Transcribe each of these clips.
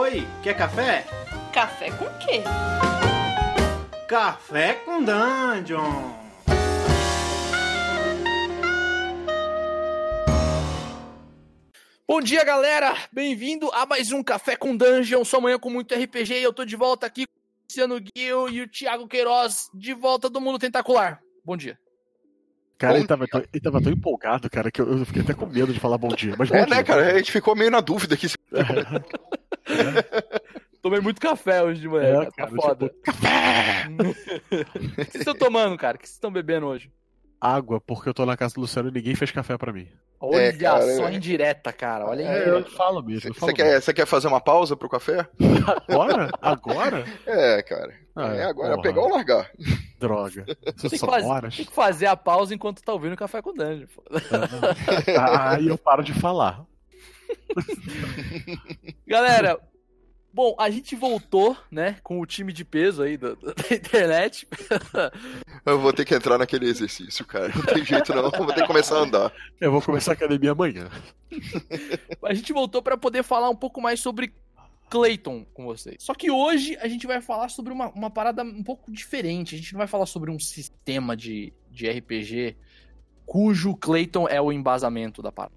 Oi, quer café? Café com quê? Café com Dungeon! Bom dia, galera! Bem-vindo a mais um Café com Dungeon, sua manhã com muito RPG e eu tô de volta aqui com o Luciano Guil e o Thiago Queiroz, de volta do Mundo Tentacular. Bom dia. Cara, Bom ele tava, tão, ele tava tão empolgado, cara, que eu, eu fiquei até com medo de falar bom dia. Mas bom É, dia. né, cara? A gente ficou meio na dúvida aqui. Tomei muito café hoje de manhã, É, cara, cara, tá foda. tipo, café! O que vocês estão tomando, cara? O que vocês estão bebendo hoje? Água, porque eu tô na casa do Luciano e ninguém fez café pra mim. Olha É, cara, só é. indireta, cara. Olha É, indireta. eu falo mesmo. Você quer, quer fazer uma pausa pro café? Agora? Agora? É, cara. Ah, é agora, porra. pegar ou largar. Droga. Isso Tem que, fazer, horas. tem que fazer a pausa enquanto tá ouvindo o Café com Dungeon. pô. Aí eu paro de falar. Galera, bom, a gente voltou, né, com o time de peso aí da, da internet. Eu vou ter que entrar naquele exercício, cara. Não tem jeito não. Eu vou ter que começar a andar. Eu vou começar a academia amanhã. A gente voltou pra poder falar um pouco mais sobre Clayton com vocês. Só que hoje a gente vai falar sobre uma, uma parada um pouco diferente. A gente não vai falar sobre um sistema de, de RPG cujo Clayton é o embasamento da parada.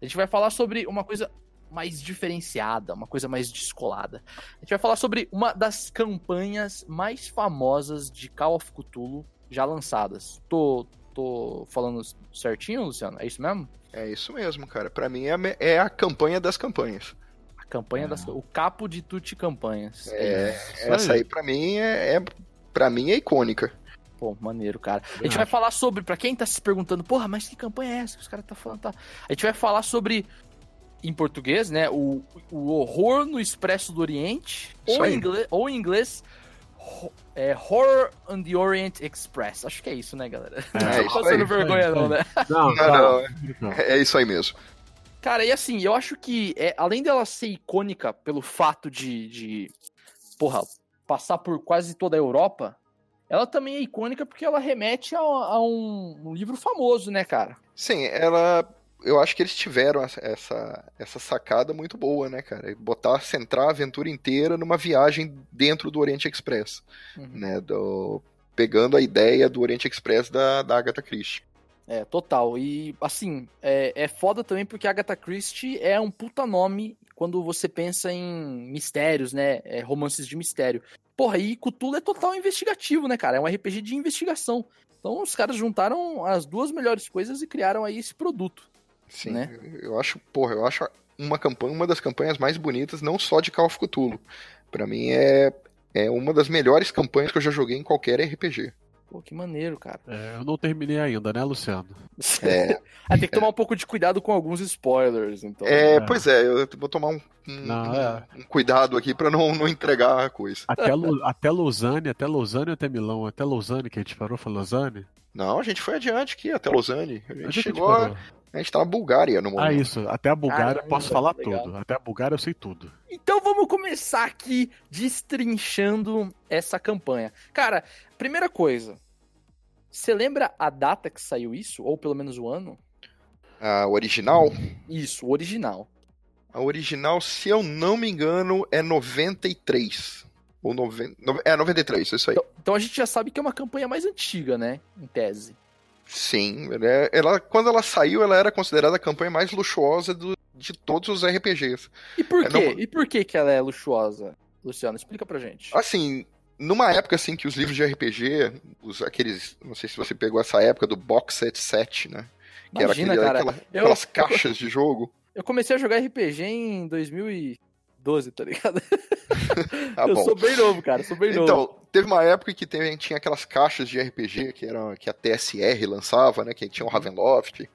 A gente vai falar sobre uma coisa mais diferenciada, uma coisa mais descolada. A gente vai falar sobre uma das campanhas mais famosas de Call of Cthulhu já lançadas. Tô, tô falando certinho, Luciano? É isso mesmo? É isso mesmo, cara. Pra mim é a, é a campanha das campanhas. A campanha das. O capo de Tutti Campanhas. É, Isso essa aí pra mim é, é para mim é icônica. Pô, maneiro, cara. A gente vai falar sobre, pra quem tá se perguntando, porra, mas que campanha é essa que os caras tá falando? Tá? A gente vai falar sobre, em português, né, o, o horror no Expresso do Oriente, ou em, inglês, ou em inglês, ho- é, Horror on the Orient Express. Acho que é isso, né, galera? É, não tô passando aí, vergonha, não, né? Não, Não, não. não, É isso aí mesmo. Cara, e assim, eu acho que, é, além dela ser icônica pelo fato de, de, porra, passar por quase toda a Europa, ela também é icônica porque ela remete a, a um, um livro famoso, né, cara? Sim, ela. Eu acho que eles tiveram essa- essa, sacada muito boa, né, cara? Botar, centrar a aventura inteira numa viagem dentro do Oriente Express, Uhum. né? Do, pegando a ideia do Oriente Express da, da Agatha Christie. É, total. E, assim, é, é foda também porque Agatha Christie é um puta nome quando você pensa em mistérios, né? É, romances de mistério. Porra, e Cthulhu é total investigativo, né, cara? É um RPG de investigação. Então os caras juntaram as duas melhores coisas e criaram aí esse produto. Sim, Né? eu acho, porra, eu acho uma campanha, uma das campanhas mais bonitas, não só de Call of Cthulhu. Pra mim é, é uma das melhores campanhas que eu já joguei em qualquer RPG. Pô, que maneiro, cara. É, eu não terminei ainda, né, Luciano? É, Ah, tem que tomar um pouco de cuidado com alguns spoilers, então. é, É. pois é, eu vou tomar um, um- Não, é. um cuidado aqui pra não, não entregar a coisa. Até, Lu- até Lausanne, até Lausanne ou até Milão? Até Lausanne que a gente parou, foi Lausanne? Não, a gente foi adiante aqui, até Lausanne. A gente a gente chegou, a? A gente tá na Bulgária no momento. Ah, isso. Até a Bulgária Caramba, posso falar legal. tudo. Até a Bulgária eu sei tudo. Então vamos começar aqui destrinchando essa campanha. Cara, primeira coisa. Você lembra a data que saiu isso? Ou pelo menos o ano? A original, Isso, o original. a original, se eu não me engano, é 93. Ou noven... no- É 93, isso aí. Então, então a gente já sabe que é uma campanha mais antiga, né? Em tese. Sim, ela, ela- quando ela saiu, ela era considerada a campanha mais luxuosa do- de todos os RPGs. E por É, quê? não- E por que, que ela é luxuosa? Luciano, explica pra gente. Assim, numa época assim que os livros de RPG, os, aqueles, não sei se você pegou essa época do box set set, né? Que Imagina, era aquele- cara. aquela- eu- aquelas caixas de jogo. Eu comecei a jogar RPG em 2012, tá ligado? Tá eu bom. sou bem novo, cara. Sou bem novo. Então, teve uma época que teve- tinha aquelas caixas de RPG que, era, que a TSR lançava, né? Que tinha o Ravenloft.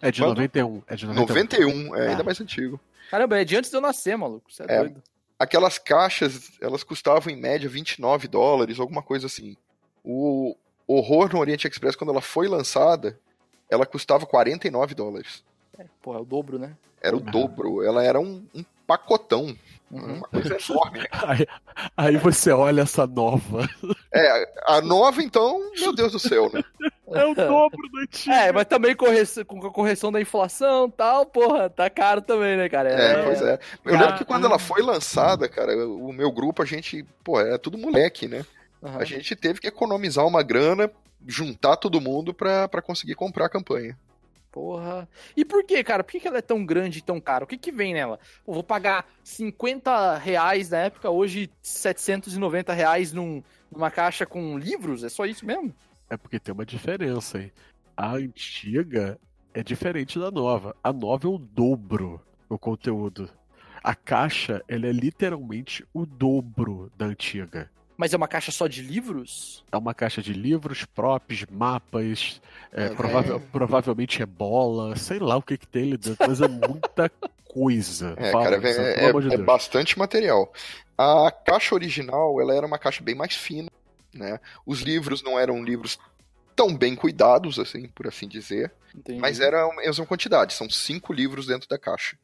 É de Quando? 91. É de 91. 91, é ainda Ah. mais antigo. Caramba, é de antes de eu nascer, maluco. Você é, É. doido. Aquelas caixas, elas custavam em média 29 dólares, alguma coisa assim. O Horror no Oriente Express, quando ela foi lançada, ela custava 49 dólares. Porra, é o dobro, né? Era o Uhum. dobro. Ela era um, um pacotão. Uhum. Uma coisa enorme. Aí, aí você olha essa nova. É, a nova, então, meu Deus do céu, né? É o dobro da antiga. É, mas também com a correção da inflação e tal, porra, tá caro também, né, cara? É, pois é. Eu lembro que quando ela foi lançada, cara, o meu grupo, a gente, pô, era tudo moleque, né? Aham. A gente teve que economizar uma grana, juntar todo mundo pra, pra conseguir comprar a campanha. Porra. E por que, cara? Por que ela é tão grande e tão cara? O que que vem nela? Vou pagar 50 reais na época, hoje 790 reais num, numa caixa com livros? É só isso mesmo? É porque tem uma diferença, hein? A antiga é diferente da nova. A nova é o dobro o conteúdo. A caixa, ela é literalmente o dobro da antiga. Mas é uma caixa só de livros? É uma caixa de livros, props, mapas, é, É, provável- provavelmente é bola, sei lá o que que tem ali dentro, mas é muita coisa. É, Fala, cara, é, de é- é bastante material. A caixa original, ela era uma caixa bem mais fina, né? Os livros não eram livros tão bem cuidados, assim, por assim dizer, Entendi. mas era a mesma quantidade, são cinco livros dentro da caixa,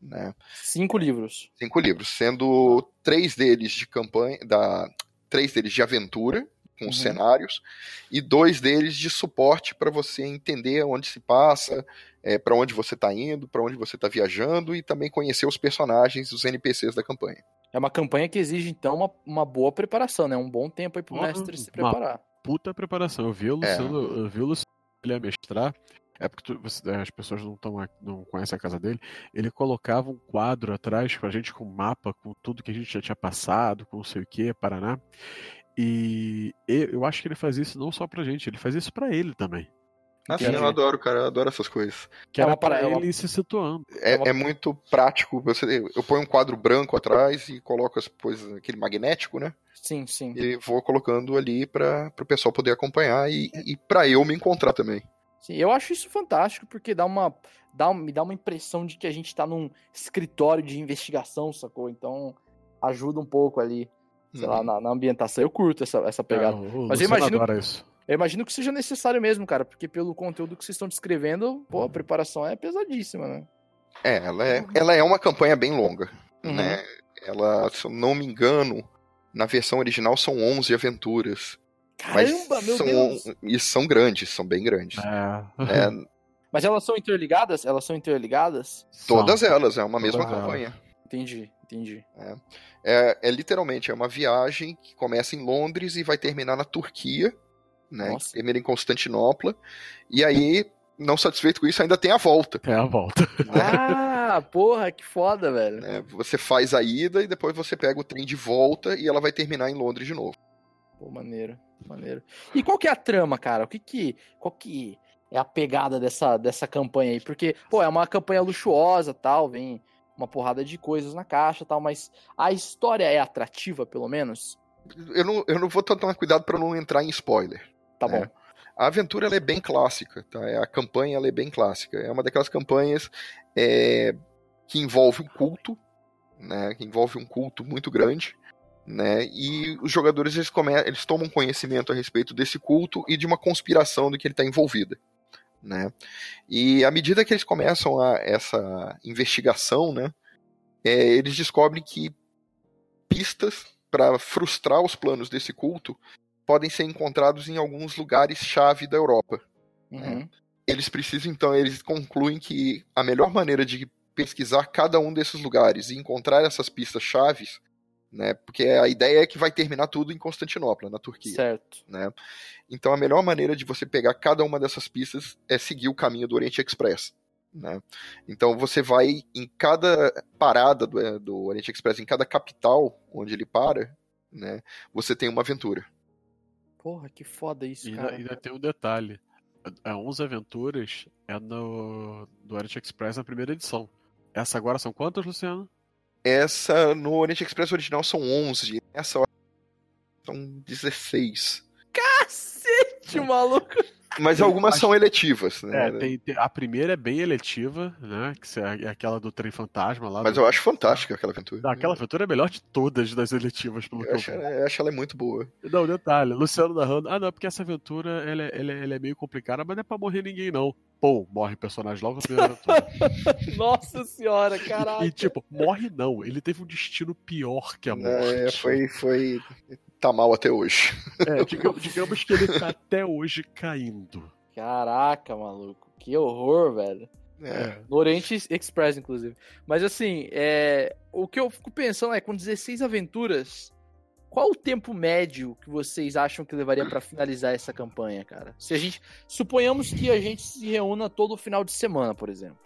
né? Cinco livros. Cinco livros, sendo três deles de campanha, da três deles de aventura com os Uhum. cenários e dois deles de suporte para você entender onde se passa, é, para onde você está indo, para onde você está viajando e também conhecer os personagens, os NPCs da campanha. É uma campanha que exige, então, uma, uma boa preparação, né? Um bom tempo aí pro Uma- mestre se uma- preparar. Puta preparação. Eu vi o É. Luciano, eu vi o Luciano ele ia mestrar. É porque tu- você- as pessoas não, tão, não conhecem a casa dele. Ele colocava um quadro atrás pra gente com um mapa, com tudo que a gente já tinha passado, com não sei o que, Paraná. E eu acho que ele fazia isso não só pra gente, ele fazia isso pra ele também. Ah, sim, eu adoro, cara, eu adoro essas coisas. Que É era para- pra é uma- ele se situando. É, É uma- é muito prático. Você, eu ponho um quadro branco atrás e coloco as coisas, aquele magnético, né? Sim, sim. E vou colocando ali para o pessoal poder acompanhar e, e para eu me encontrar também. Sim, eu acho isso fantástico, porque dá uma, dá, me dá uma impressão de que a gente tá num escritório de investigação, sacou? Então ajuda um pouco ali, sei lá, Uhum. na, na ambientação. Eu curto essa, essa pegada. É, o Mas eu imagino-. Eu imagino que seja necessário mesmo, cara, porque pelo conteúdo que vocês estão descrevendo, pô, a preparação é pesadíssima, né? É, ela é, ela é uma campanha bem longa, Uhum. né? Ela, se eu não me engano, na versão original são 11 aventuras. Caramba, mas meu são, Deus! E são grandes, são bem grandes. É. É, Mas elas são interligadas? Elas são interligadas? todas São. elas, é uma mesma Todas elas. campanha. Entendi, entendi. É, é literalmente é uma viagem que começa em Londres e vai terminar na Turquia, né? Nossa. Termina em Constantinopla. E aí, não satisfeito com isso, ainda tem a volta. É a volta. Ah, porra, que foda, velho. né? Você faz a ida e depois você pega o trem de volta e ela vai terminar em Londres de novo. Pô, maneiro, maneiro. E qual que é a trama, cara? O que que, qual que é a pegada dessa, dessa campanha aí? Porque, pô, é uma campanha luxuosa, tal, vem uma porrada de coisas na caixa, tal, mas a história é atrativa, pelo menos? Eu não, eu não vou tomar cuidado para não entrar em spoiler. Tá É. bom. A aventura é bem clássica, tá? É, A campanha é bem clássica. É uma daquelas campanhas é, que envolve um culto, né? Que envolve um culto muito grande, né? E os jogadores eles, come... eles tomam conhecimento a respeito desse culto e de uma conspiração do que ele está envolvida, né? E à medida que eles começam a essa investigação, né? é, eles descobrem que pistas para frustrar os planos desse culto podem ser encontrados em alguns lugares-chave da Europa. Uhum. Eles precisam, então, eles concluem que a melhor maneira de pesquisar cada um desses lugares e encontrar essas pistas chaves, né? Porque a ideia é que vai terminar tudo em Constantinopla, na Turquia. Certo. Né? Então a melhor maneira de você pegar cada uma dessas pistas é seguir o caminho do Oriente Express. Né? Então você vai em cada parada do, do Oriente Express, em cada capital onde ele para, né? Você tem uma aventura. Porra, que foda isso, E ainda, cara. ainda tem um detalhe. A 11 Aventuras é no do Oriente Express na primeira edição. Essa agora são quantas, Luciano? Essa no Oriente Express original são 11, essa hora são 16. Cacete, maluco. Mas algumas são eletivas, né? É, tem, tem- a primeira é bem eletiva, né? Que é aquela do trem fantasma lá. Mas do- eu acho fantástica aquela aventura. Não, Aquela aventura é a melhor de todas das eletivas, pelo que eu eu acho, vi. eu acho ela muito boa. Não, detalhe, Luciano narrando. Ah, não, porque essa aventura ela, é- ela, é- ela é meio complicada, mas não é pra morrer ninguém, não. Pô, morre personagem logo na primeira aventura. Nossa senhora, e caralho. tipo, morre não. Ele teve um destino pior que a morte. É, foi, foi tá mal até hoje. É, digamos, digamos que ele tá até hoje caindo. Caraca, maluco. Que horror, velho. É. No Oriente Express, inclusive. Mas assim, é... o que eu fico pensando é, com 16 aventuras, qual o tempo médio que vocês acham que levaria pra finalizar essa campanha, cara? Se a gente. Suponhamos que a gente se reúna todo final de semana, por exemplo.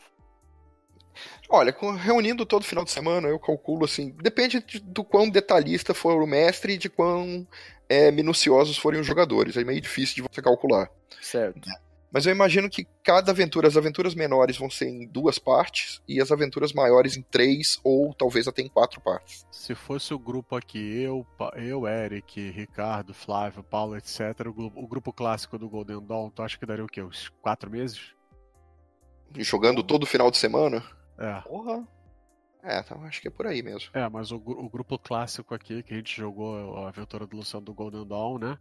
Olha, com- reunindo todo final de semana, eu calculo assim, depende de- do quão detalhista for o mestre e de quão é, minuciosos forem os jogadores. É meio difícil de você calcular. Certo. Mas eu imagino que cada aventura, as aventuras menores vão ser em duas partes e as aventuras maiores em três ou talvez até em quatro partes. Se fosse o grupo aqui, eu, eu Eric, Ricardo, Flávio, Paulo, etc., o grupo, o grupo clássico do Golden Dawn, tu acha que daria o quê? Uns quatro meses? E jogando todo final de semana, É. Porra. é, então acho que é por aí mesmo. É, mas o, o grupo clássico aqui, que a gente jogou a aventura do Luciano do Golden Dawn, né?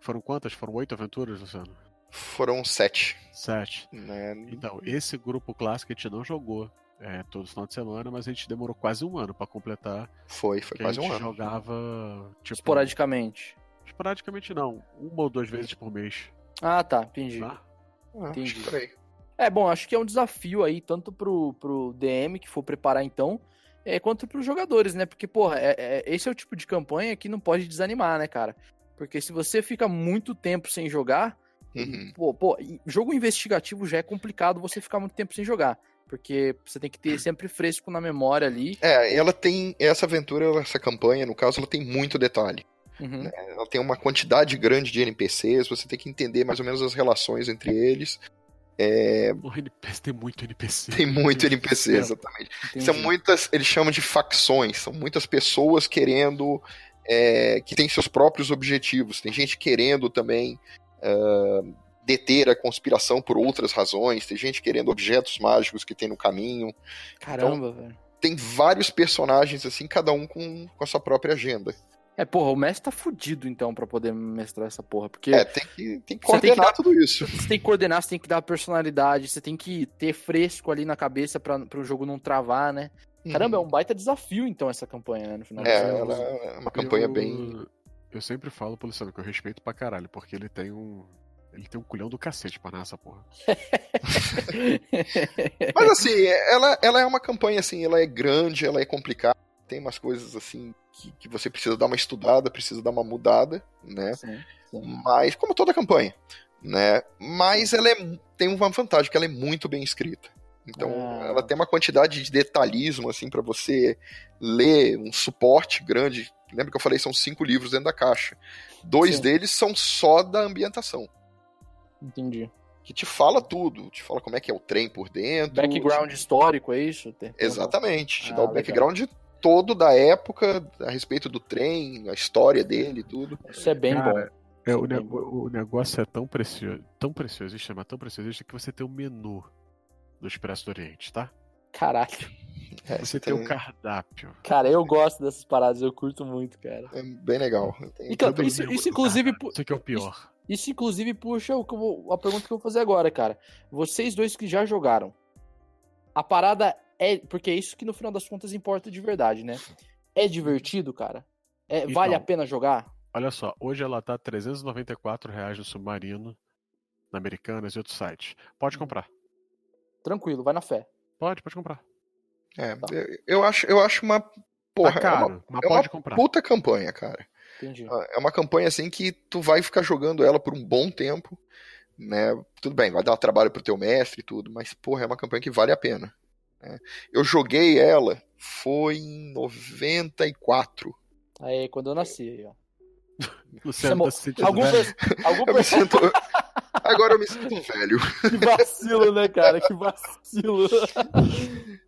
Foram quantas? Foram oito aventuras, Luciano? Foram sete. Sete. Né? Então, esse grupo clássico a gente não jogou é, todo final de semana, mas a gente demorou quase um ano pra completar. Foi, foi Que quase a um gente ano. jogava. Tipo, Esporadicamente. Esporadicamente não. Uma ou duas vezes por mês. Ah, tá. Entendi. Tá? Ah, acho entendi. que por aí. É, bom, acho que é um desafio aí, tanto pro, pro DM, que for preparar então, é, quanto pros jogadores, né? Porque, porra, é- é- esse é o tipo de campanha que não pode desanimar, né, cara? Porque se você fica muito tempo sem jogar, Uhum. pô, pô, jogo investigativo já é complicado você ficar muito tempo sem jogar. Porque você tem que ter sempre fresco na memória ali. É, ela tem. Essa aventura, essa campanha, no caso, ela tem muito detalhe. Uhum. Ela tem uma quantidade grande de NPCs, você tem que entender mais ou menos as relações entre eles. É, O NPC tem muito NPC. tem muito NPC, É. exatamente. Entendi. São muitas, eles chamam de facções, são muitas pessoas querendo. é, que têm seus próprios objetivos. Tem gente querendo também ah, deter a conspiração por outras razões, tem gente querendo objetos mágicos que tem no caminho. Caramba, velho. Tem vários personagens, assim, cada um com, com a sua própria agenda. É, porra, o mestre tá fudido então pra poder mestrar essa porra. Porque É, tem que, tem que Você tem que coordenar dar- tudo isso. você tem que coordenar, você tem que dar personalidade, você tem que ter fresco ali na cabeça pra, o jogo não travar, né? Caramba, é um baita desafio então essa campanha, né? No final É, ela é uma campanha eu, bem. Eu sempre falo pro Luciano que eu respeito pra caralho, porque ele tem um. Ele tem um culhão do cacete pra narrar essa porra. Mas assim, ela, ela é uma campanha assim, ela é grande, ela é complicada, tem umas coisas assim que, que você precisa dar uma estudada, precisa dar uma mudada, né? Sim, sim. Mas, como toda campanha, né? Mas ela é, tem uma vantagem, que ela é muito bem escrita. Então, Ah. ela tem uma quantidade de detalhismo, assim, para você ler, um suporte grande. Lembra que eu falei, são cinco livros dentro da caixa. Dois Sim. deles são só da ambientação. Entendi. Que te fala tudo, te fala como é que é o trem por dentro. Background histórico, é isso? Exatamente, te Ah, dá o legal. background todo da época, a respeito do trem, a história dele e tudo. Isso é bem Cara, bom. É, o, Bem nego- o negócio é tão precioso, tão preciosista, mas tão preciosista que você tem um menu do Expresso do Oriente, tá? Caralho. É, Você tem o cardápio. Cara, eu gosto dessas paradas, eu curto muito, cara. É bem legal. Tem- Então, Tudo isso, isso inclusive, pu- Isso aqui é o pior. isso inclusive puxa o que vou- a pergunta que eu vou fazer agora, cara. Vocês dois que já jogaram, a parada é. Porque é isso que no final das contas importa de verdade, né? É divertido, cara? É, vale a Então. pena jogar? Olha só, hoje ela tá 394 reais no Submarino, na Americanas e outros sites. Pode comprar. Tranquilo, vai na fé. Pode, pode comprar. É, eu, eu acho, eu acho uma. Porra, tá é uma caro, mas é uma pode comprar. puta campanha, cara. Entendi. É uma campanha assim que tu vai ficar jogando ela por um bom tempo, né? Tudo bem, vai dar trabalho pro teu mestre e tudo, mas porra, é uma campanha que vale a pena. Né? Eu joguei ela, foi em 94. Aí, quando eu nasci, aí, ó. Luciano Chamou- tá Algum, velho. algum Eu sinto. Agora eu me sinto velho. Que vacilo, né, cara? Que vacilo.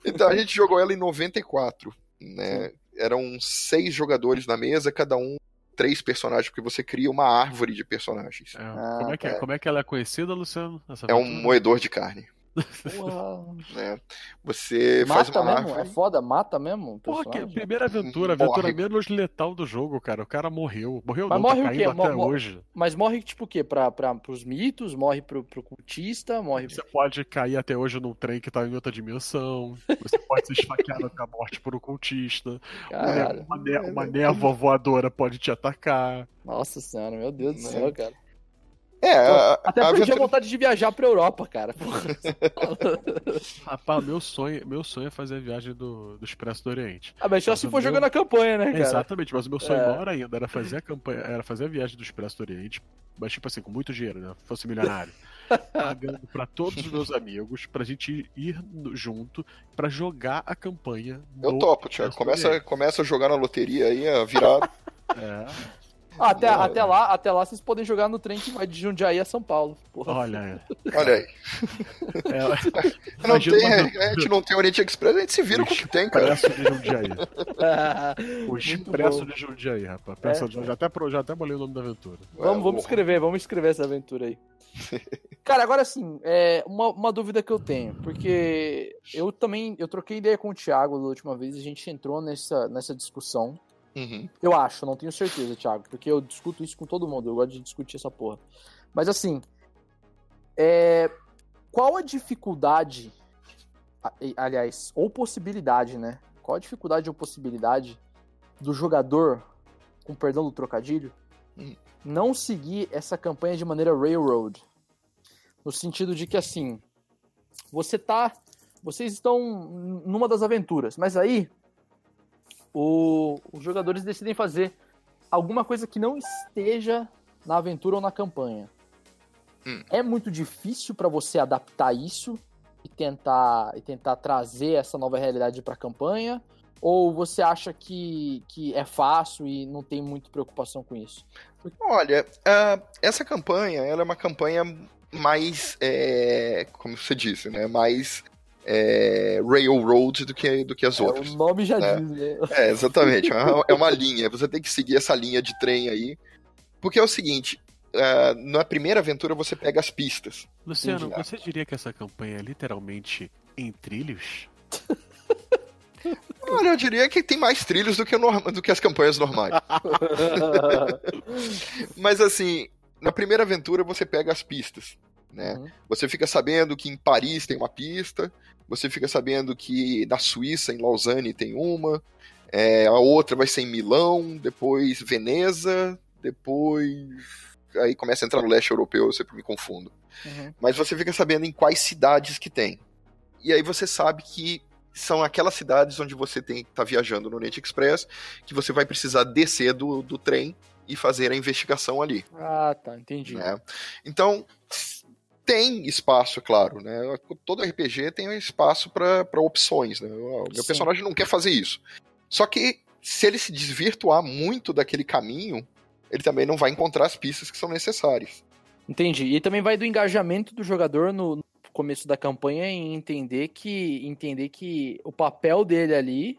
Então a gente jogou ela em 94, né? Eram seis jogadores na mesa, cada um três personagens, porque você cria uma árvore de personagens. É, Ah, como, é que, tá. como é que ela é conhecida, Luciano? essa É um moedor de carne. Porra. né? Você faz Mata uma mesmo? É árvore. foda? Mata mesmo? Porra, que primeira aventura, a aventura Morre. menos letal do jogo, cara. O cara morreu. Morreu Mas não, morre tá o quê? caindo até Mo- mo- hoje. Mas morre tipo o quê? Pra, pra, pros mitos? Morre pro, pro cultista? Morre. Você pode cair até hoje num trem que tá em outra dimensão. Você pode ser esfaqueado com a morte por um cultista. Caralho. Uma, né- uma névoa voadora pode te atacar. Nossa senhora, meu Deus do Né? céu, cara. É, a, Até a perdi a vontade de viajar pra Europa, cara. Rapaz, meu sonho, meu sonho é fazer a viagem do, do Expresso do Oriente. ah, mas só Mas se for meu- jogando a campanha, né, cara? Exatamente, mas o meu sonho É. maior ainda era fazer a campanha, era fazer a viagem do Expresso do Oriente, mas tipo assim, com muito dinheiro, né? Fosse milionário. pagando pra todos os meus amigos, pra gente ir junto, pra jogar a campanha. Eu no topo, Thiago. Começa, começa a jogar na loteria aí, a virar. É, até, Não. até, lá, até lá vocês podem jogar no trem que vai de Jundiaí a São Paulo. Porra. olha, Olha aí. é, Não tem, uma- a gente não tem Oriente Express, a gente se vira com o que tem, cara. Expresso de Jundiaí. O Muito Expresso de Jundiaí, rapaz. Pensa, É. já, até, já até bolei o nome da aventura. Vamos, vamos escrever, vamos escrever essa aventura aí. Cara, agora sim, é uma, uma dúvida que eu tenho, porque eu também, eu troquei ideia com o Thiago da última vez, a gente entrou nessa, nessa discussão. Uhum. Eu acho, não tenho certeza, Thiago, porque eu discuto isso com todo mundo, eu gosto de discutir essa porra. Mas assim, é, qual a dificuldade, aliás, ou possibilidade, né? Qual a dificuldade ou possibilidade do jogador, com perdão do trocadilho, Hum. não seguir essa campanha de maneira railroad? No sentido de que assim, você tá, vocês estão numa das aventuras, mas aí o- os jogadores decidem fazer alguma coisa que não esteja na aventura ou na campanha. Hum. É muito difícil para você adaptar isso e tentar, e tentar trazer essa nova realidade para a campanha? Ou você acha que, que é fácil e não tem muita preocupação com isso? Olha, ah, essa campanha, ela é uma campanha mais, é, como você disse, né? Mais é, railroad do que, do que as É, outras. o nome já É. diz, né? É, exatamente. É uma- É uma linha. Você tem que seguir essa linha de trem aí. Porque é o seguinte: ah, na primeira aventura você pega as pistas. Luciano, você diria que essa campanha é literalmente em trilhos? Olha, eu diria que tem mais trilhos do que, o norma- do que as campanhas normais. Mas assim, na primeira aventura você pega as pistas, né? Uhum. Você fica sabendo que em Paris tem uma pista, você fica sabendo que na Suíça, em Lausanne, tem uma, é, a outra vai ser em Milão, depois Veneza, depois. Aí começa a entrar no leste europeu, eu sempre me confundo. Uhum. Mas você fica sabendo em quais cidades que tem. E aí você sabe que são aquelas cidades onde você tem que estar viajando no Oriente Express, que você vai precisar descer do, do trem e fazer a investigação ali. Ah, tá, entendi. né? Então, tem espaço, é claro, né? Todo RPG tem espaço para opções, né? O meu Sim. personagem não quer fazer isso. Só que se ele se desvirtuar muito daquele caminho, ele também não vai encontrar as pistas que são necessárias. Entendi. E também vai do engajamento do jogador no no começo da campanha em entender que entender que o papel dele ali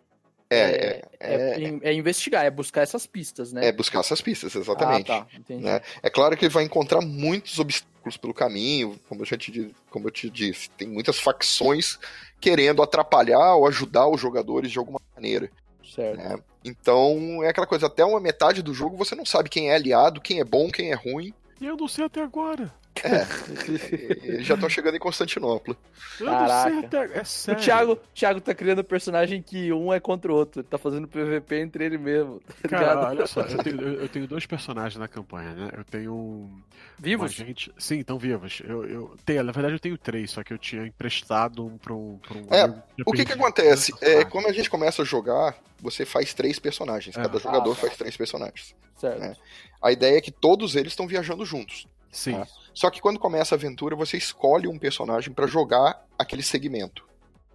É, é, é- é investigar, é buscar essas pistas, né? é buscar essas pistas, exatamente. Ah, tá, entendi. né? É claro que ele vai encontrar muitos obstáculos pelo caminho, como eu, já te, como eu te disse. Tem muitas facções querendo atrapalhar ou ajudar os jogadores de alguma maneira. Certo. né? Então é aquela coisa, até uma metade do jogo você não sabe quem é aliado, quem é bom, quem é ruim. E eu não sei até agora. Eles já estão chegando em Constantinopla. Caraca. até. É O sério. Thiago, Thiago tá criando um personagem que um é contra o outro. Ele tá fazendo PVP entre ele mesmo. Tá Cara, ligado? olha só, eu tenho, eu- tenho dois personagens na campanha, né? Eu tenho um. Vivos? Gente... Sim, estão vivos. Eu, eu tenho, na verdade, eu tenho três, só que eu tinha emprestado um pra um. Pra um É, O que que acontece? É, quando a gente começa a jogar, você faz três personagens. É. Cada jogador Ah, tá. faz três personagens. Certo. É. A ideia é que todos eles estão viajando juntos. Sim. Ah. Só que quando começa a aventura, você escolhe um personagem pra jogar aquele segmento.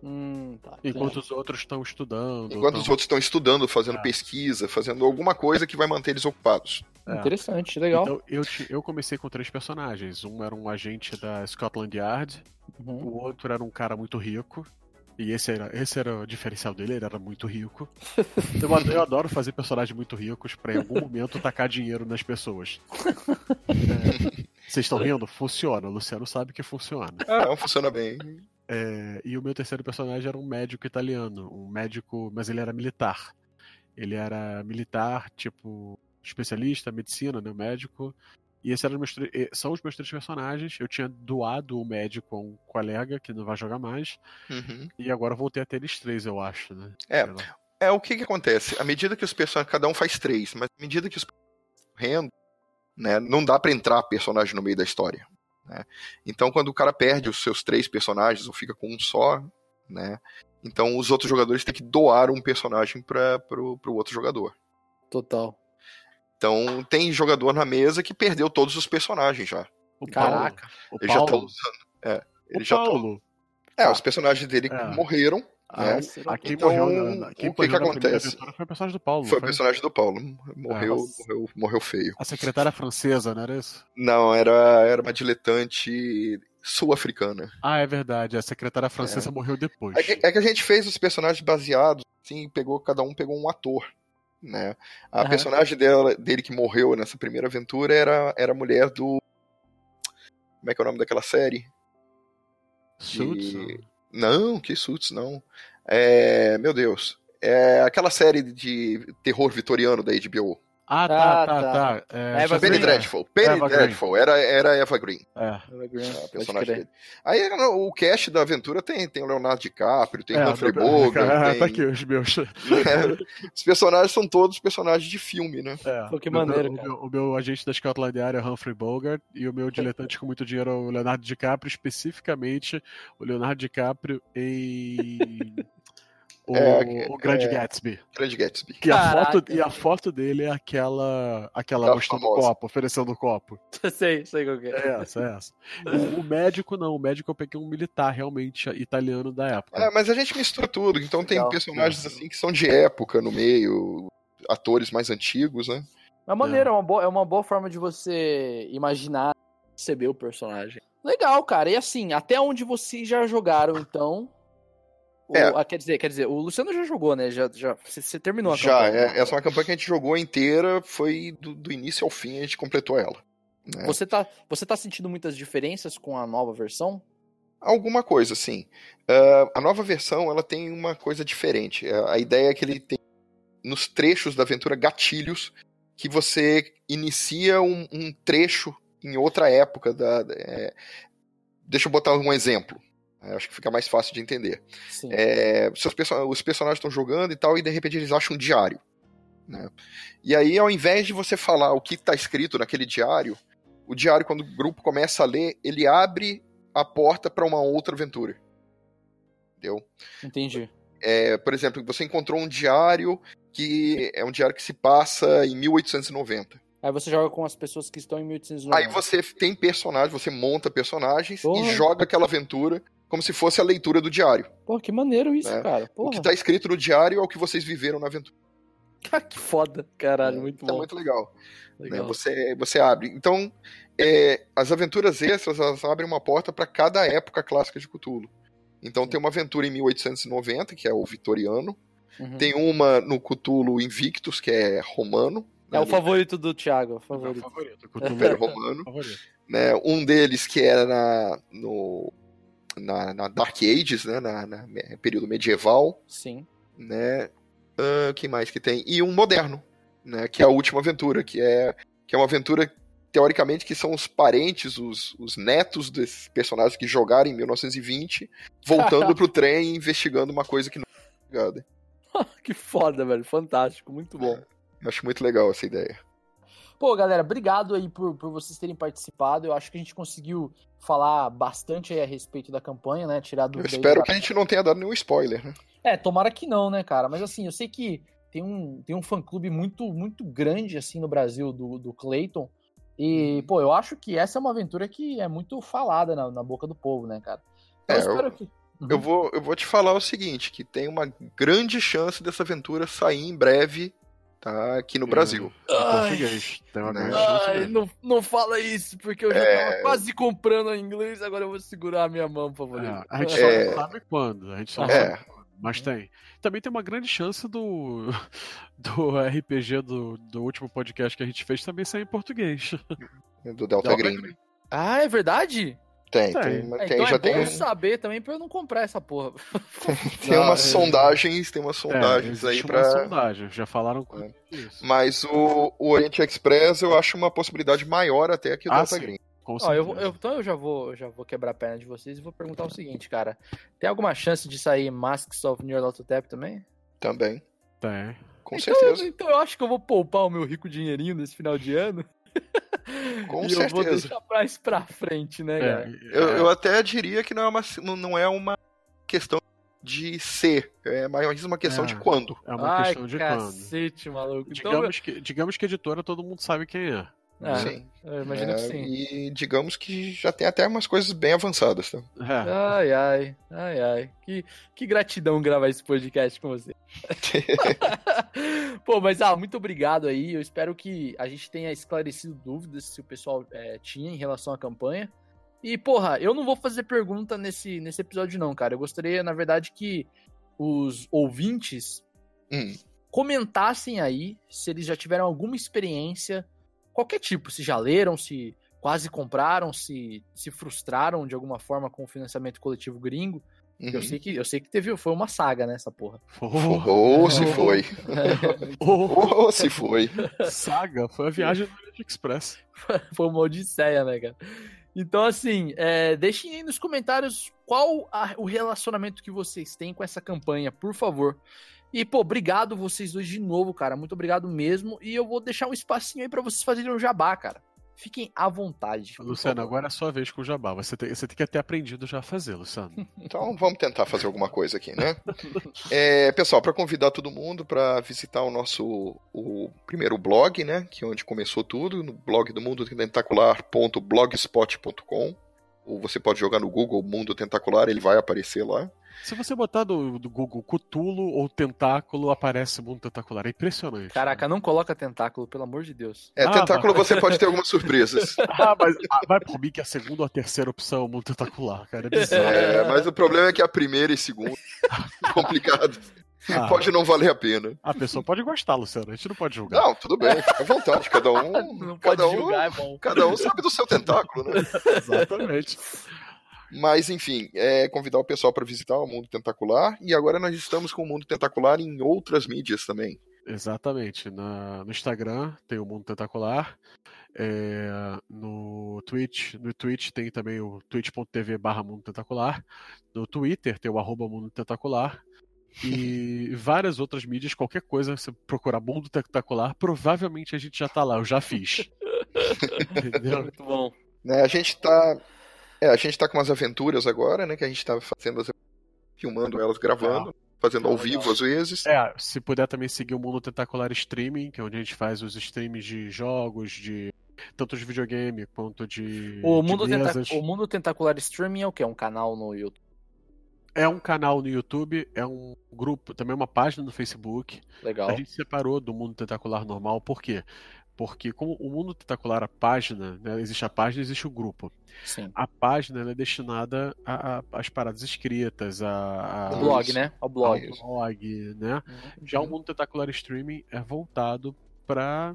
Hum, tá. Enquanto os outros estão estudando. Enquanto tão- os outros estão estudando, fazendo É. pesquisa, fazendo alguma coisa que vai manter eles ocupados. É. Interessante, legal. Então, eu, ti- eu comecei com três personagens. Um era um agente da Scotland Yard, Uhum. o outro era um cara muito rico. E esse era, esse era o diferencial dele, ele era muito rico. Eu, eu adoro fazer personagens muito ricos pra em algum momento tacar dinheiro nas pessoas. É, Vocês estão rindo? Funciona. O Luciano sabe que funciona. Ah, não, funciona bem. É, e o meu terceiro personagem era um médico italiano, um médico, mas ele era militar. Ele era militar, tipo, especialista, medicina, né, médico. E esses eram os meus são os meus três personagens. Eu tinha doado o médico a um colega que não vai jogar mais. Uhum. E agora eu voltei a ter eles três, eu acho, né? É. É, o que que acontece? À medida que os personagens, cada um faz três, mas à medida que os correndo, né, não dá pra entrar personagem no meio da história, né? Então quando o cara perde os seus três personagens ou fica com um só, né? Então os outros jogadores têm que doar um personagem para pro, pro outro jogador. Total. Então tem jogador na mesa que perdeu todos os personagens já. O Caraca. Paulo. O Eles já estão Paulo. usando. É, O eles já Paulo. é, os personagens dele É. morreram. Ah, né? ah, quem Então, morreu, na- quem o que morreu que acontece? foi o personagem do Paulo. Foi o personagem do Paulo. Morreu, Nossa. morreu, morreu feio. A secretária francesa, não era isso? Não, era, era uma diletante sul-africana. Ah, é verdade. A secretária francesa morreu depois. É que, é que a gente fez os personagens baseados, assim, pegou, cada um pegou um ator. Né? A personagem dela, dele que morreu nessa primeira aventura era, era a mulher do. Como é que é o nome daquela série? Suits? de- Não, que Suits, não. É, meu Deus. É aquela série de terror vitoriano da HBO. Ah, tá, Ah, tá, tá. tá. É, Eva Penny sei, Dreadful. Penny Eva Green. Dreadful. Era, era Eva Green. É. a personagem dele. Aí o cast da aventura tem, tem o Leonardo DiCaprio, tem É, o Humphrey meu- Bogart, Ah, tem- Tá aqui os meus. Os personagens são todos personagens de filme, né? É. Pô, que O meu- maneiro, o meu, o meu agente da Scotland Yard é Humphrey Bogart e o meu diletante com muito dinheiro é o Leonardo DiCaprio, especificamente o Leonardo DiCaprio em o, É, o Grande é. Gatsby. Grande Gatsby. Que a foto, e a foto dele é aquela aquela mostrando o copo, oferecendo o copo. sei, sei qual que é. É essa, é essa. O, o médico não, o médico eu peguei um militar realmente italiano da época. É, mas a gente mistura tudo, então tem Legal. personagens assim que são de época no meio, atores mais antigos, né? É maneiro, é uma, boa, é uma boa forma de você imaginar, perceber o personagem. Legal, cara. E assim, até onde vocês já jogaram, então? O- É. ah, quer dizer, quer dizer, o Luciano já jogou, né? Já, já, você, terminou a Já, campanha. é, essa é uma campanha que a gente jogou inteira, foi do, do início ao fim, a gente completou ela. né? Você tá, você tá sentindo muitas diferenças com a nova versão? Alguma coisa, sim. Ah, a nova versão, ela tem uma coisa diferente. A a ideia é que ele tem, nos trechos da aventura, gatilhos que você inicia um, um trecho em outra época. Da, da- é, Deixa eu botar um exemplo. É, Acho que fica mais fácil de entender. É, seus perso- os personagens estão jogando e tal, e de repente eles acham um diário. Né? E aí, ao invés de você falar o que está escrito naquele diário, o diário, quando o grupo começa a ler, ele abre a porta para uma outra aventura. Entendeu? Entendi. É, por exemplo, você encontrou um diário que é um diário que se passa em 1890. Aí você joga com as pessoas que estão em 1890. Aí você tem personagens, você monta personagens Porra. e joga aquela aventura como se fosse a leitura do diário. Pô, que maneiro isso, É. cara. O Porra, que está escrito no diário é o que vocês viveram na aventura. que foda. Caralho, muito Isso é bom. muito legal. né? Legal. Você, você abre. Então, é, as aventuras extras elas abrem uma porta para cada época clássica de Cthulhu. Então tem uma aventura em 1890, que é o vitoriano. Uhum. Tem uma no Cthulhu Invictus, que é romano. É né, o favorito do Thiago, é o favorito. favorito. no Cthulhu Império Romano. favorito. Né? Um deles que era na, no, na, na Dark Ages, né? na, na período medieval. Sim. né? O que mais que tem? E um moderno, né? Que é a última aventura, que é, que é uma aventura, teoricamente, que são os parentes, os, os netos desses personagens que jogaram em 1920, voltando pro trem e investigando uma coisa que não é que foda, velho. Fantástico, muito bom. Eu acho muito legal essa ideia. Pô, galera, obrigado aí por, por vocês terem participado. Eu acho que a gente conseguiu falar bastante aí a respeito da campanha, né? Tirar Eu dúvida aí espero que a gente não tenha dado nenhum spoiler, né? É, tomara que não, né, cara? Mas assim, eu sei que tem um, tem um fã-clube muito, muito grande, assim, no Brasil do, do Clayton. E, pô, eu acho que essa é uma aventura que é muito falada na, na boca do povo, né, cara? Então, É, eu espero que. Uhum. Eu vou, eu vou te falar o seguinte, que tem uma grande chance dessa aventura sair em breve, tá? Aqui no Hum. Brasil. Em Ai, português. Uma Né? ai, não, não fala isso, porque eu já É. tava quase comprando em inglês, agora eu vou segurar a minha mão, por favor. É, a gente É. só não sabe quando. A gente só É. sabe quando. Mas tem. Também tem uma grande chance do, do RPG do, do último podcast que a gente fez também sair em português. Do Delta Delta Green. Green. Ah, é verdade? Tem, Tem. tem, mas É, tem, então já é tem, bom saber também pra eu não comprar essa porra. tem Não, umas é- sondagens, tem umas É, sondagens aí existe pra. uma sondagem, já falaram com É. isso. Mas o, o Oriente Express eu acho uma possibilidade maior até que o Ah, Delta sim. Green. Ó, eu, eu- então eu já vou, já vou quebrar a perna de vocês e vou perguntar o seguinte, cara. Tem alguma chance de sair Masks of Nyarlathotep também? Também, Tem. com então, certeza. Então eu acho que eu vou poupar o meu rico dinheirinho nesse final de ano. Com e eu vou certeza. deixar pra, isso pra frente, né, cara? É, Eu, é, eu até diria que não é uma, não é uma questão de ser, é mais uma questão É. de quando. é uma Ai, questão de quando. cacete, maluco. Então, Digamos que, digamos que a editora todo mundo sabe quem é. Ah, Sim. eu imagino É, que sim. E digamos que já tem até umas coisas bem avançadas. Tá? É. Ai, ai, ai, ai. Que, que gratidão gravar esse podcast com você. Pô, mas ah, muito obrigado aí. Eu espero que a gente tenha esclarecido dúvidas se o pessoal é, tinha em relação à campanha. E, porra, eu não vou fazer pergunta nesse, nesse episódio, não, cara. Eu gostaria, na verdade, que os ouvintes Hum, comentassem aí se eles já tiveram alguma experiência, qualquer tipo, se já leram, se quase compraram, se se frustraram de alguma forma com o financiamento coletivo gringo. uhum. Eu sei que eu sei que teve foi uma saga nessa porra. Porra, Ou se foi. oh, Ou se foi. Saga, foi a viagem do Express. foi uma odisseia, né, cara? Então, assim, é, deixem aí nos comentários qual a- o relacionamento que vocês têm com essa campanha, por favor. E, pô, obrigado vocês dois de novo, cara. Muito obrigado mesmo. E eu vou deixar um espacinho aí pra vocês fazerem um jabá, cara. Fiquem à vontade. Luciano, favor. agora é a sua vez com o Jabá. Você tem, você tem que ter aprendido já a fazer, Luciano. Então vamos tentar fazer alguma coisa aqui, né? É, pessoal, para convidar todo mundo para visitar o nosso o primeiro blog, né? Que é onde começou tudo, no blog do Mundo Tentacular.blogspot.com. Ou você pode jogar no Google Mundo Tentacular, ele vai aparecer lá. Se você botar do, do Google Cutulo ou Tentáculo, aparece Mundo Tentacular. É impressionante. Caraca, não coloca tentáculo, pelo amor de Deus. É, Ah, tentáculo mas- você pode ter algumas surpresas. Ah, mas ah, vai por mim que a segunda ou a terceira opção é o Mundo Tentacular, cara. É bizarro. É, mas o problema é que a primeira e segunda complicado. Ah, Pode não valer a pena. A pessoa pode gostar, Luciano. A gente não pode julgar. Não, tudo bem, fica à vontade. Cada um, Não pode cada um, julgar, é bom. cada um sabe do seu tentáculo, né? Exatamente. Mas, enfim, é convidar o pessoal para visitar o Mundo Tentacular. E agora nós estamos com o Mundo Tentacular em outras mídias também. Exatamente. Na, no Instagram tem o Mundo Tentacular. É, no Twitch, no Twitch tem também o twitch.tv barra Mundo Tentacular. No Twitter tem o arroba Mundo Tentacular. E várias outras mídias, qualquer coisa, você procurar Mundo Tentacular, provavelmente a gente já tá lá, eu já fiz. Entendeu? Muito bom. Né, a gente tá. É, a gente tá com umas aventuras agora, né? Que a gente tá fazendo as filmando elas, gravando, fazendo ao vivo às vezes. É, se puder também seguir o Mundo Tentacular Streaming, que é onde a gente faz os streams de jogos, de tanto de videogame quanto de, O de mundo, Tenta- mesas. o mundo Tentacular Streaming é o quê? É um canal no YouTube. É um canal no YouTube, é um grupo, também uma página no Facebook. Legal. A gente separou do Mundo Tentacular normal, por quê? Porque como o Mundo Tentacular, a página, né, existe a página, existe o grupo. Sim. A página ela é destinada às paradas escritas, a, a O blog, né? Ao blog. blog, né? Uhum. Já o Mundo Tentacular Streaming é voltado para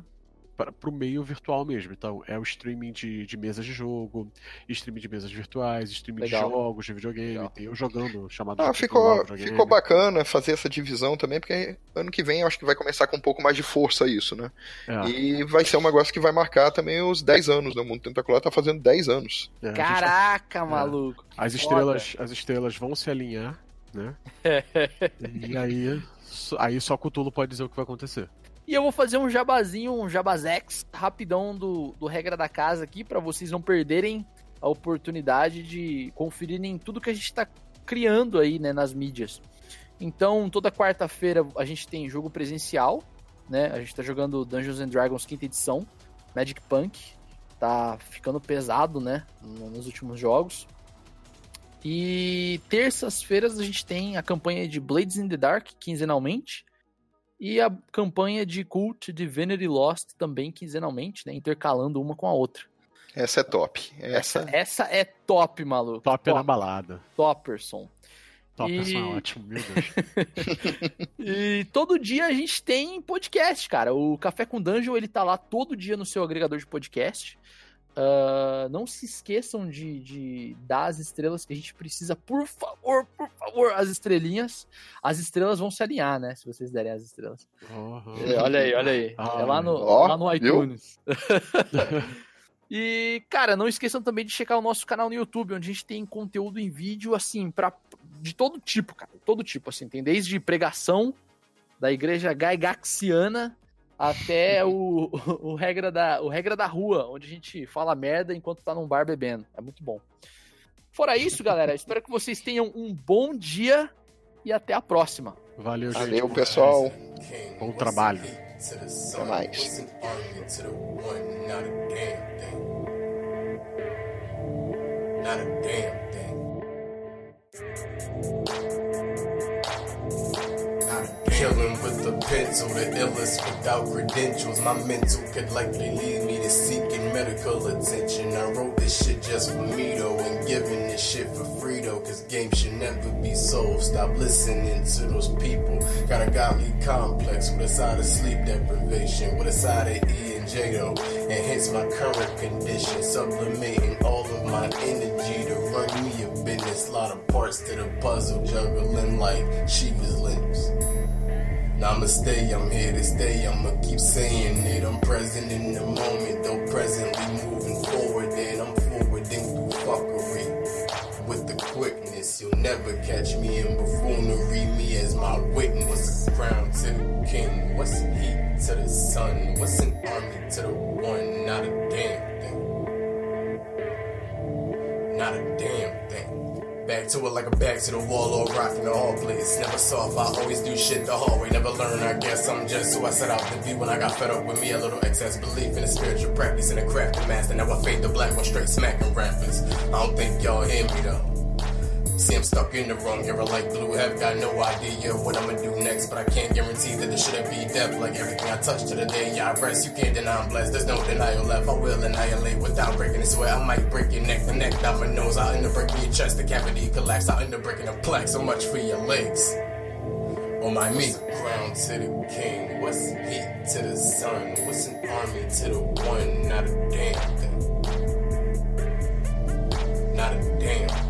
para o meio virtual mesmo. Então, é o streaming de, de mesas de jogo, streaming de mesas virtuais, streaming Legal. de jogos, de videogame. Legal. Tem eu jogando, chamado Ah, ficou, ficou bacana fazer essa divisão também, porque ano que vem eu acho que vai começar com um pouco mais de força isso, né? É, E vai ser um negócio que vai marcar também os 10 anos, né? O Mundo Tentacular tá fazendo 10 anos. é, a gente tá- Caraca, maluco. as estrelas, as estrelas vão se alinhar, né? e aí, só- aí só Cthulhu pode dizer o que vai acontecer. E eu vou fazer um jabazinho, um jabazex rapidão do, do Regra da Casa aqui, pra vocês não perderem a oportunidade de conferirem tudo que a gente tá criando aí, né, nas mídias. Então, toda quarta-feira a gente tem jogo presencial, né? A gente tá jogando Dungeons and Dragons quinta edição, Magic Punk. Tá ficando pesado, né, no- nos últimos jogos. E terças-feiras a gente tem a campanha de Blades in the Dark, quinzenalmente. E a campanha de Cult Divinity Lost também quinzenalmente, né? Intercalando uma com a outra. Essa é top. Essa, Essa, essa é top, maluco. Top, é na balada. Topperson. Top E- é ótimo, meu Deus. E todo dia a gente tem podcast, cara. O Café com Dungeon, ele tá lá todo dia no seu agregador de podcast. Uh, não se esqueçam de, de dar as estrelas que a gente precisa, por favor, por favor, as estrelinhas. As estrelas vão se alinhar, né? Se vocês derem as estrelas. Uhum. É, olha aí, olha aí. Ah, é lá no, ó, lá no iTunes. e, cara, não esqueçam também de checar o nosso canal no YouTube, onde a gente tem conteúdo em vídeo, assim, pra, de todo tipo, cara. Todo tipo, assim. Tem desde pregação da igreja gaigaxiana até o, o, o, regra da, o regra da rua, onde a gente fala merda enquanto tá num bar bebendo. É muito bom. Fora isso, galera, espero que vocês tenham um bom dia e até a próxima. Valeu, gente. Valeu, pessoal. Bom trabalho. Até mais. Not a damn thing. Pencil, the illest without credentials. My mental could likely lead me to seeking medical attention. I wrote this shit just for me though, and giving this shit for free though, cause games should never be sold. Stop listening to those people. Got a godly complex with a side of sleep deprivation, with a side of E and J though, and hence my current condition. Sublimating all of my energy to run me a business. Lot of parts to the puzzle, juggling like Shiva's limbs. Namaste, I'm here to stay. I'ma keep saying it. I'm present in the moment, though presently moving forward. And I'm forwarding through fuckery with the quickness. You'll never catch me in buffoonery. Me as my witness. Crown to the king. What's heat to the sun? What's an army to the one? Not a Back to it like a back to the wall or rock in the hall place. Never soft, I always do shit the hard way. Never learn, I guess I'm just who I set out to be when I got fed up with me. A little excess belief in a spiritual practice and a crafty master. Now I fade the black one straight smacking rappers. I don't think y'all hear me though. See, I'm stuck in the wrong era like blue. Have got no idea what I'ma do next, but I can't guarantee that this shouldn't be depth. Like everything I touch to the day I rest, you can't deny I'm blessed. There's no denial left. I will annihilate without breaking it. Swear I might break your neck, the neck down my nose. I end up breaking your chest, the cavity collapse. I'll end up breaking a plaque. So much for your legs. On my me, crown to the king. What's heat to the sun? What's an army to the one? Not a damn thing. Not a damn